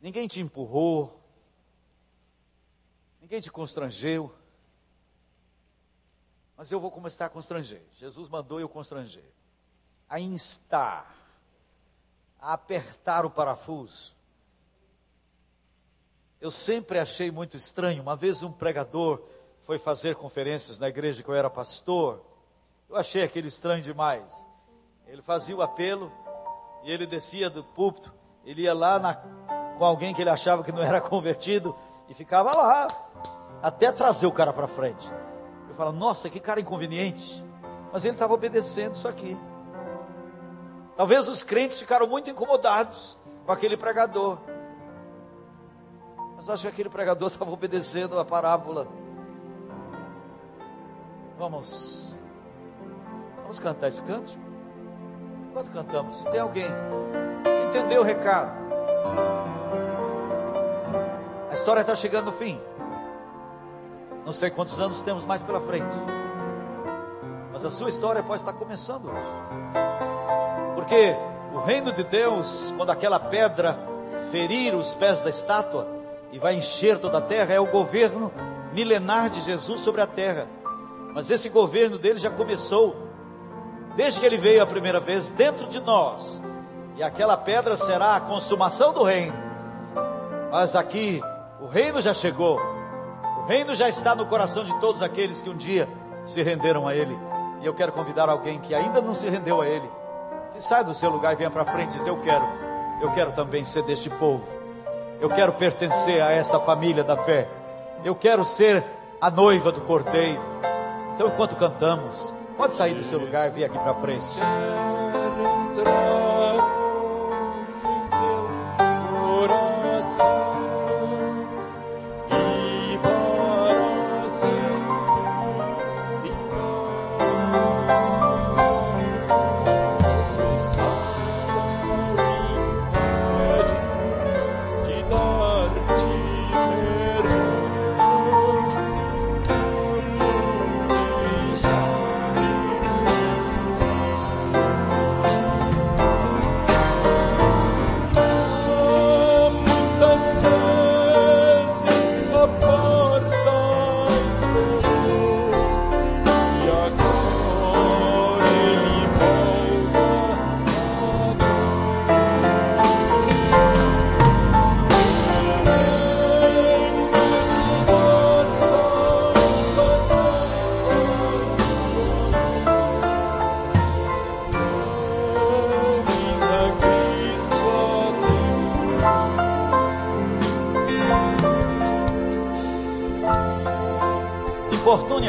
Ninguém te empurrou, Ninguém te constrangeu. Mas eu vou começar a constranger. Jesus mandou eu constranger. A instar. A apertar o parafuso. Eu sempre achei muito estranho. Uma vez um pregador foi fazer conferências na igreja que eu era pastor. Eu achei aquele estranho demais. Ele fazia o apelo e ele descia do púlpito. Ele ia lá na, com alguém que ele achava que não era [LAUGHS] convertido e ficava lá, até trazer o cara para frente. Eu falo, nossa, que cara inconveniente. Mas ele estava obedecendo isso aqui. Talvez os crentes ficaram muito incomodados com aquele pregador. Mas eu acho que aquele pregador [LAUGHS] estava obedecendo a parábola. Vamos. Vamos cantar esse canto? Enquanto cantamos, tem alguém entendeu o recado? A história está chegando no fim. Não sei quantos anos temos mais pela frente. Mas a sua história pode estar começando hoje. Porque o reino de Deus, quando aquela pedra ferir os pés da estátua e vai encher toda a terra, é o governo milenar de Jesus sobre a terra. Mas esse governo dele já começou desde que ele veio a primeira vez dentro de nós. E aquela pedra será a consumação do reino. Mas aqui o reino já chegou. O reino já está no coração de todos aqueles que um dia se renderam a Ele. E eu quero convidar alguém que ainda não se rendeu a Ele, que saia do seu lugar e venha para frente e diz: Eu quero, eu quero também ser deste povo. Eu quero pertencer a esta família da fé. Eu quero ser a noiva do Cordeiro. Então, enquanto cantamos, pode sair do seu lugar e vir aqui para frente.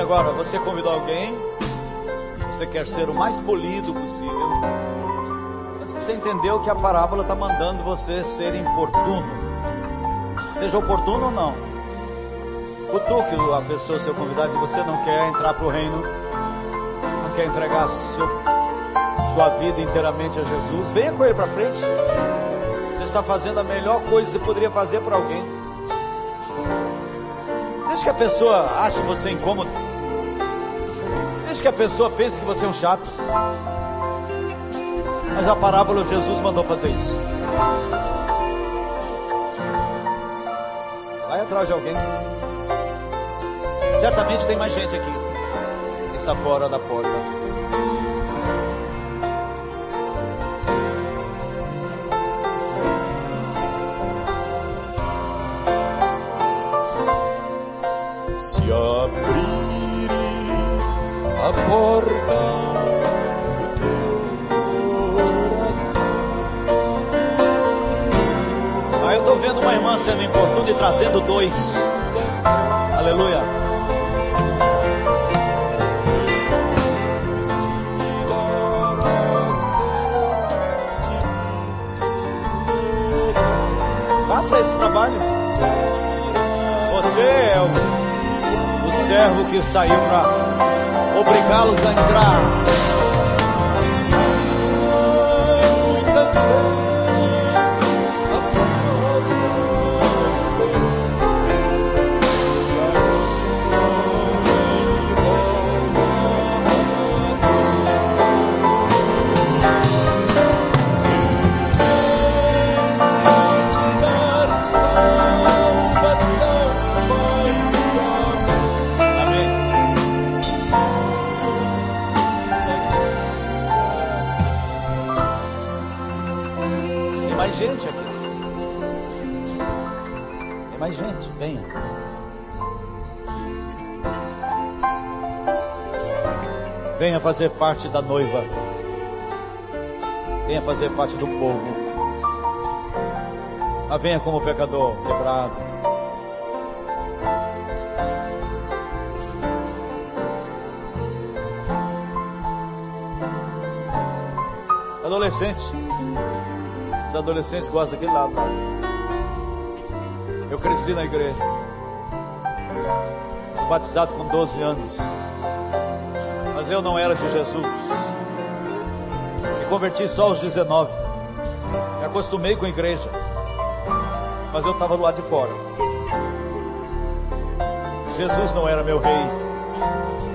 Agora você convidou alguém, você quer ser o mais polido possível. Você entendeu que a parábola está mandando você ser importuno. Seja oportuno ou não. Cutuque a pessoa, seu convidado, e você não quer entrar para o reino, não quer entregar seu, sua vida inteiramente a Jesus, venha com ele para frente. Você está fazendo a melhor coisa que você poderia fazer para alguém. Deixa que a pessoa ache você incômodo que a pessoa pense que você é um chato. Mas a parábola Jesus mandou fazer isso. Vai atrás de alguém. Certamente tem mais gente aqui. Está fora da porta. E trazendo dois. Aleluia. Faça esse trabalho. Você é o, o servo que saiu para obrigá-los a entrar. Venha fazer parte da noiva. Venha fazer parte do povo. Ah, venha como pecador quebrado. Adolescente. Os adolescentes gostam daquele lado. Eu cresci na igreja. Batizado com 12 anos eu não era de Jesus. Me converti só aos 19. Me acostumei com a igreja. Mas eu estava do lado de fora. Jesus não era meu rei.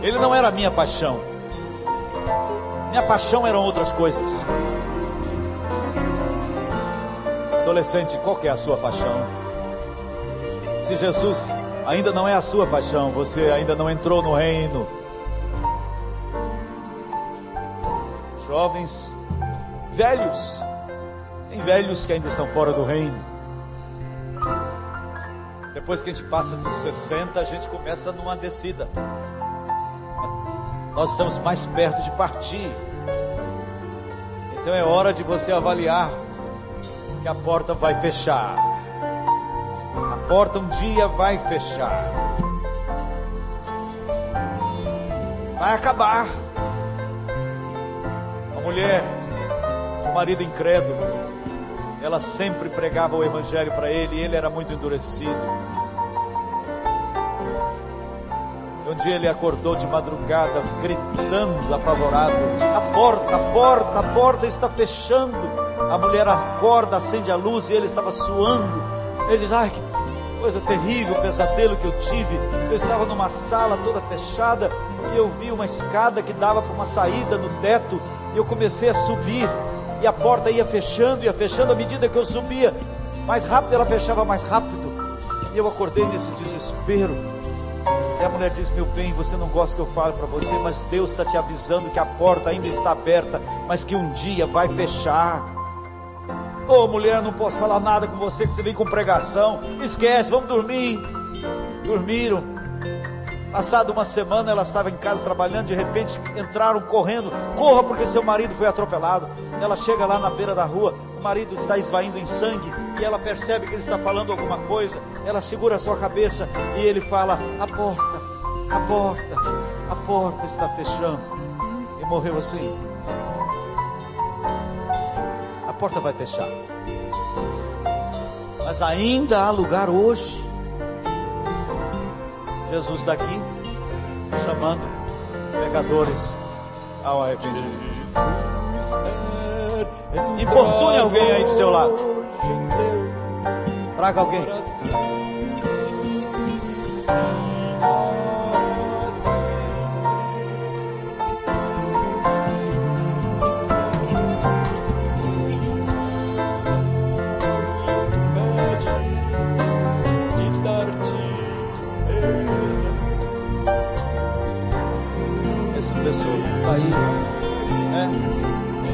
Ele não era minha paixão. Minha paixão eram outras coisas. Adolescente, qual é a sua paixão? Se Jesus ainda não é a sua paixão, você ainda não entrou no reino. jovens, velhos. Tem velhos que ainda estão fora do reino. Depois que a gente passa dos 60, a gente começa numa descida. Nós estamos mais perto de partir. Então é hora de você avaliar que a porta vai fechar. A porta um dia vai fechar. Vai acabar mulher, o marido incrédulo, ela sempre pregava o evangelho para ele e ele era muito endurecido. Um dia ele acordou de madrugada, gritando, apavorado: A porta, a porta, a porta está fechando. A mulher acorda, acende a luz e ele estava suando. Ele diz: Ai, que coisa terrível, pesadelo que eu tive. Eu estava numa sala toda fechada e eu vi uma escada que dava para uma saída no teto eu comecei a subir, e a porta ia fechando, ia fechando, à medida que eu subia, mais rápido ela fechava mais rápido, e eu acordei nesse desespero. E a mulher diz: Meu bem, você não gosta que eu fale para você, mas Deus está te avisando que a porta ainda está aberta, mas que um dia vai fechar. Ô oh, mulher, não posso falar nada com você, que você vem com pregação. Esquece, vamos dormir. Dormiram. Passada uma semana, ela estava em casa trabalhando, de repente entraram correndo. Corra, porque seu marido foi atropelado. Ela chega lá na beira da rua, o marido está esvaindo em sangue e ela percebe que ele está falando alguma coisa. Ela segura a sua cabeça e ele fala: A porta, a porta, a porta está fechando. E morreu assim. A porta vai fechar. Mas ainda há lugar hoje. Jesus está aqui chamando pecadores ao arrependimento. Importune alguém aí do seu lado. Traga alguém.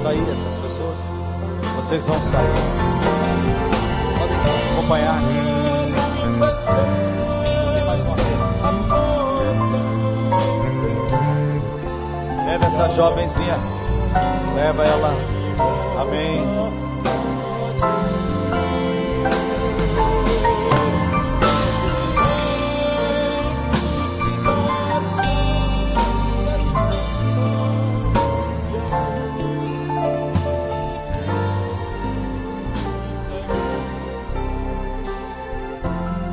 Sair essas pessoas, vocês vão sair acompanhar. mais uma vez. Leva essa jovenzinha. Leva ela. Amém.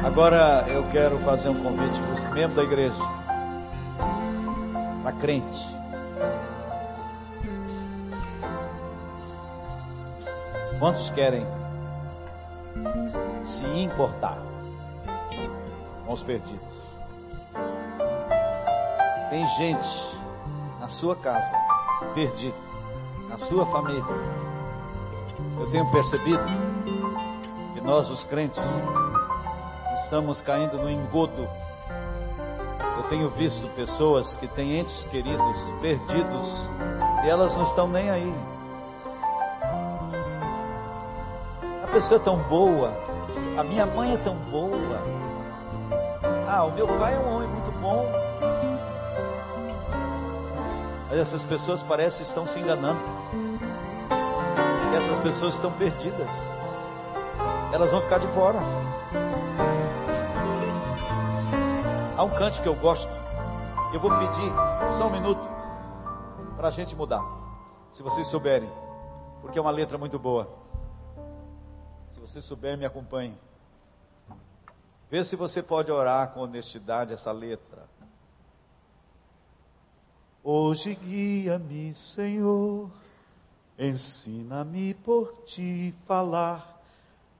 Agora eu quero fazer um convite para os membros da igreja, para crente. Quantos querem se importar com os perdidos? Tem gente na sua casa, perdida, na sua família. Eu tenho percebido que nós, os crentes, estamos caindo no engodo. Eu tenho visto pessoas que têm entes queridos perdidos e elas não estão nem aí. A pessoa é tão boa, a minha mãe é tão boa. Ah, o meu pai é um homem muito bom. Mas essas pessoas parecem estão se enganando. E essas pessoas estão perdidas. Elas vão ficar de fora. Há um cante que eu gosto. Eu vou pedir só um minuto para a gente mudar. Se vocês souberem, porque é uma letra muito boa. Se você souber, me acompanhe. Vê se você pode orar com honestidade essa letra. Hoje guia-me, Senhor, ensina-me por ti falar.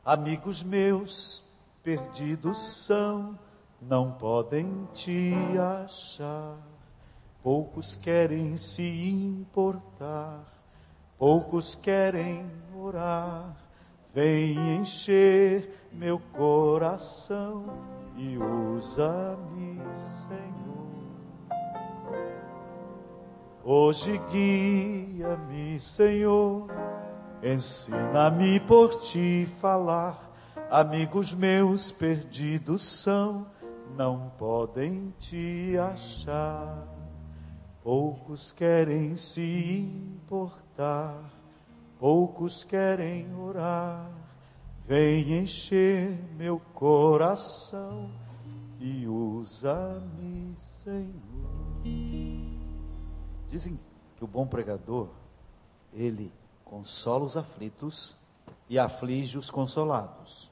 Amigos meus perdidos são não podem te achar. Poucos querem se importar, poucos querem orar. Vem encher meu coração e usa-me, Senhor. Hoje guia-me, Senhor, ensina-me por ti falar. Amigos meus perdidos são não podem te achar. Poucos querem se importar, poucos querem orar. Vem encher meu coração e usa-me, Senhor. Dizem que o bom pregador, ele consola os aflitos e aflige os consolados.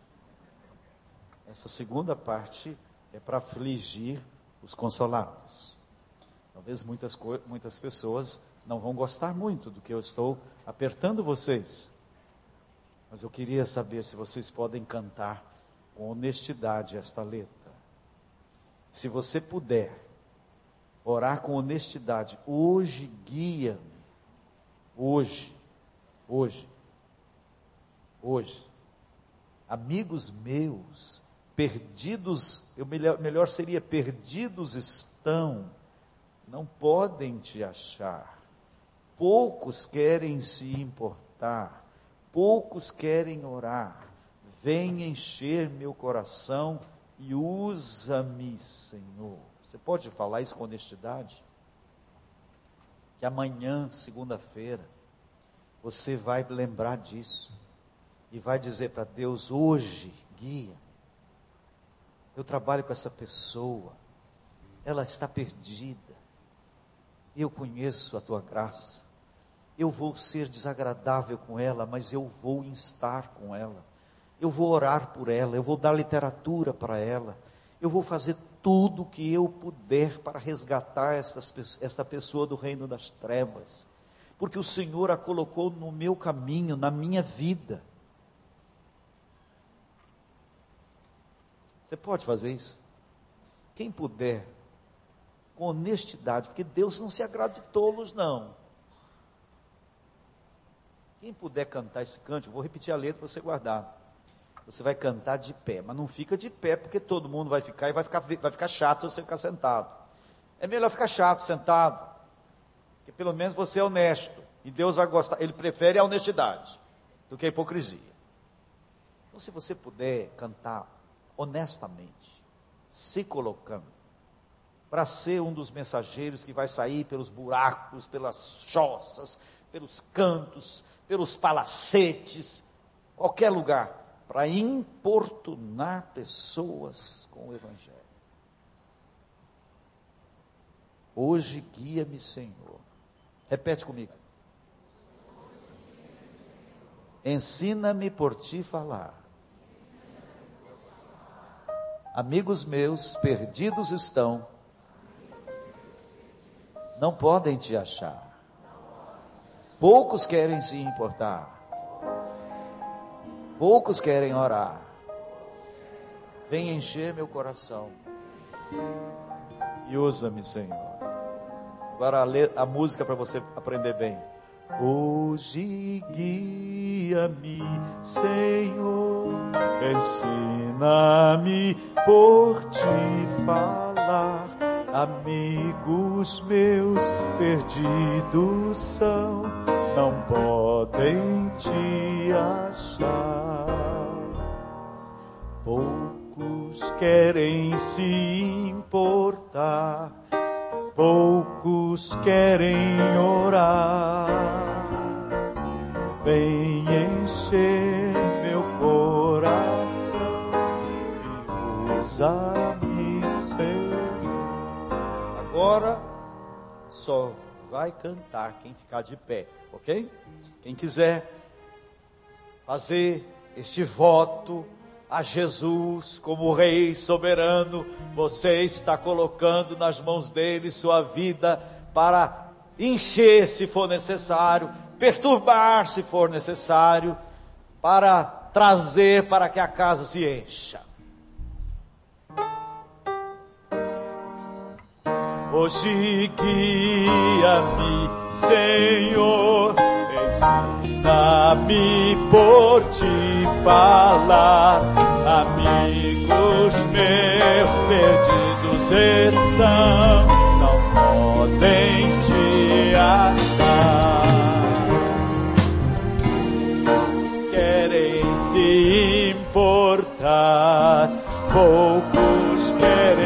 Essa segunda parte é para afligir os consolados. Talvez muitas, muitas pessoas não vão gostar muito do que eu estou apertando vocês. Mas eu queria saber se vocês podem cantar com honestidade esta letra. Se você puder orar com honestidade, hoje guia-me. Hoje, hoje, hoje. Amigos meus perdidos, eu melhor, melhor seria perdidos estão, não podem te achar. Poucos querem se importar, poucos querem orar. Vem encher meu coração e usa-me, Senhor. Você pode falar isso com honestidade? Que amanhã, segunda-feira, você vai lembrar disso e vai dizer para Deus: hoje, guia, eu trabalho com essa pessoa, ela está perdida, eu conheço a tua graça, eu vou ser desagradável com ela, mas eu vou estar com ela, eu vou orar por ela, eu vou dar literatura para ela, eu vou fazer tudo o que eu puder para resgatar estas, esta pessoa do reino das trevas, porque o Senhor a colocou no meu caminho, na minha vida. Você pode fazer isso? Quem puder, com honestidade, porque Deus não se agrada de tolos, não. Quem puder cantar esse cântico, vou repetir a letra para você guardar. Você vai cantar de pé, mas não fica de pé porque todo mundo vai ficar e vai ficar, vai ficar chato se você ficar sentado. É melhor ficar chato sentado, porque pelo menos você é honesto e Deus vai gostar. Ele prefere a honestidade do que a hipocrisia. Então, se você puder cantar honestamente, se colocando, para ser um dos mensageiros que vai sair pelos buracos, pelas choças, pelos cantos, pelos palacetes, qualquer lugar, para importunar pessoas com o Evangelho. Hoje guia-me, Senhor. Repete comigo. Ensina-me por ti falar Amigos meus perdidos estão, não podem te achar. Poucos querem se importar, poucos querem orar. Vem encher meu coração e usa-me, Senhor. Agora a, a música para você aprender bem. Hoje guia-me, Senhor, ensina-me por te falar. Amigos meus perdidos são, não podem te achar. Poucos querem se importar poucos querem orar. Vem encher e usa-me, Senhor. Agora só vai cantar quem ficar de pé, ok? Quem quiser fazer este voto a Jesus como Rei soberano, você está colocando nas mãos dele sua vida para encher se for necessário, perturbar se for necessário, para trazer para que a casa se encha. Hoje guia-me, Senhor, ensina-me por te falar. Amigos meus perdidos estão, não podem te achar. Querem se importar, poucos querem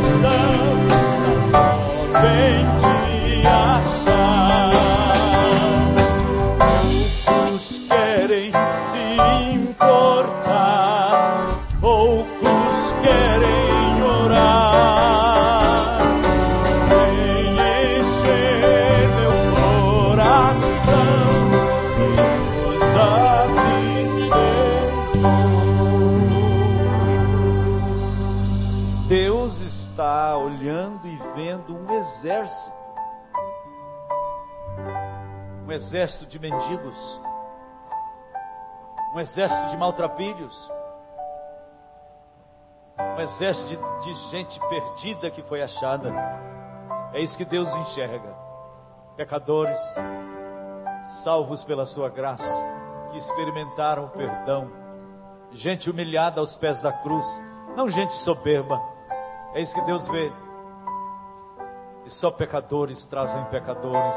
estão exército de mendigos. Um exército de maltrapilhos. Um exército de, de gente perdida que foi achada. É isso que Deus enxerga. Pecadores, salvos pela sua graça, que experimentaram o perdão. Gente humilhada aos pés da cruz, não gente soberba. É isso que Deus vê. E só pecadores trazem pecadores.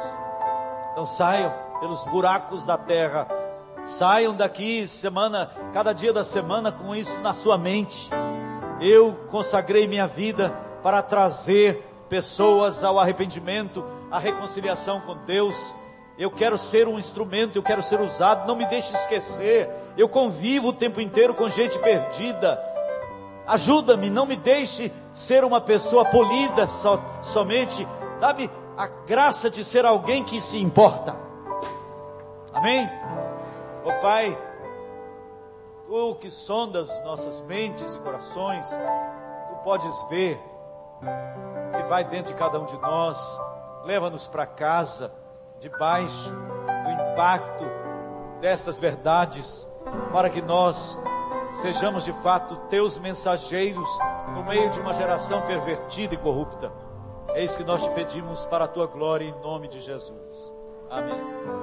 Então saiam pelos buracos da terra. Saiam daqui semana, cada dia da semana com isso na sua mente. Eu consagrei minha vida para trazer pessoas ao arrependimento, à reconciliação com Deus. Eu quero ser um instrumento, eu quero ser usado. Não me deixe esquecer. Eu convivo o tempo inteiro com gente perdida. Ajuda-me, não me deixe ser uma pessoa polida só, somente. Dá-me a graça de ser alguém que se importa. Amém? Ó oh, Pai, Tu que sondas nossas mentes e corações, Tu podes ver que vai dentro de cada um de nós. Leva-nos para casa, debaixo do impacto destas verdades, para que nós sejamos de fato teus mensageiros no meio de uma geração pervertida e corrupta. Isso que nós te pedimos para a tua glória em nome de Jesus. Amém.